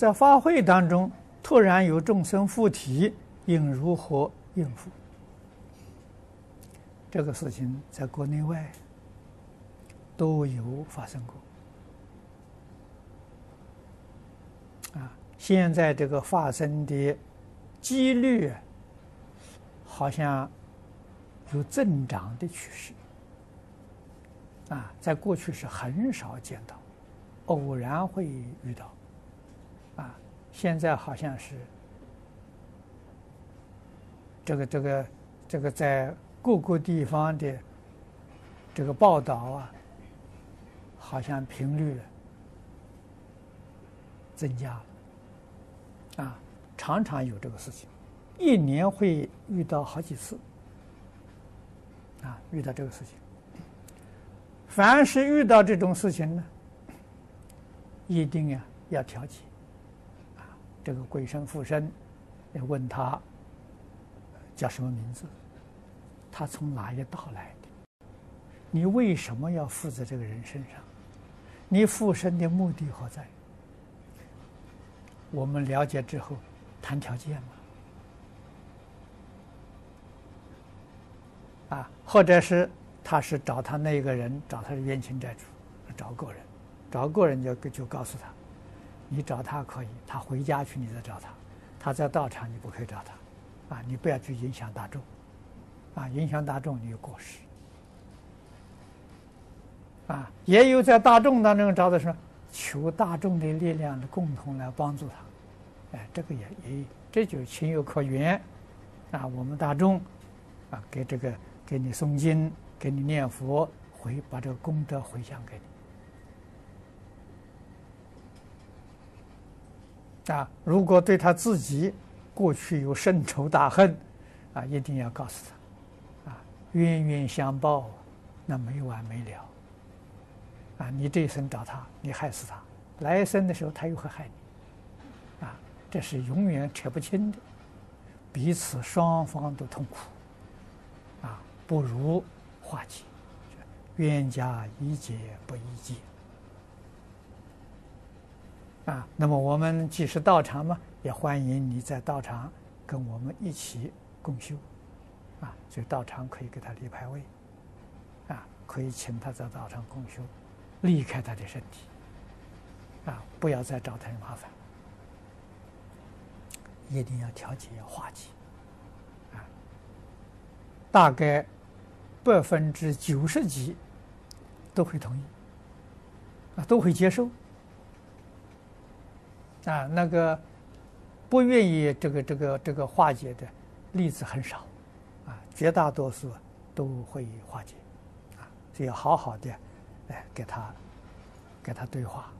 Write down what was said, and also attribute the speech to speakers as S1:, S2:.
S1: 在法会当中，突然有众生附体，应如何应付？这个事情在国内外都有发生过。啊，现在这个发生的几率好像有增长的趋势。啊，在过去是很少见到，偶然会遇到。啊，现在好像是这个这个这个在各个地方的这个报道啊，好像频率增加了，啊，常常有这个事情，一年会遇到好几次，啊，遇到这个事情，凡是遇到这种事情呢，一定呀要调解。这个鬼神附身，要问他叫什么名字？他从哪一道来的？你为什么要附在这个人身上？你附身的目的何在？我们了解之后，谈条件嘛。啊，或者是他是找他那个人，找他的冤亲债主，找个人，找个人就就告诉他。你找他可以，他回家去，你再找他。他在道场，你不可以找他，啊，你不要去影响大众，啊，影响大众你有过失，啊，也有在大众当中找的是求大众的力量共同来帮助他，哎，这个也也这就情有可原，啊，我们大众，啊，给这个给你诵经，给你念佛，回把这个功德回向给你。啊，如果对他自己过去有深仇大恨，啊，一定要告诉他，啊，冤冤相报，那没完没了。啊，你这一生找他，你害死他，来生的时候他又会害你，啊，这是永远扯不清的，彼此双方都痛苦，啊，不如化解，冤家宜解不宜结。啊，那么我们既是道场嘛，也欢迎你在道场跟我们一起共修，啊，所以道场可以给他立牌位，啊，可以请他在道场共修，离开他的身体，啊，不要再找他的麻烦，一定要调解，要化解，啊，大概百分之九十几都会同意，啊，都会接受。啊，那个不愿意这个这个这个化解的例子很少，啊，绝大多数都会化解，啊，所以要好好的，哎，给他，给他对话。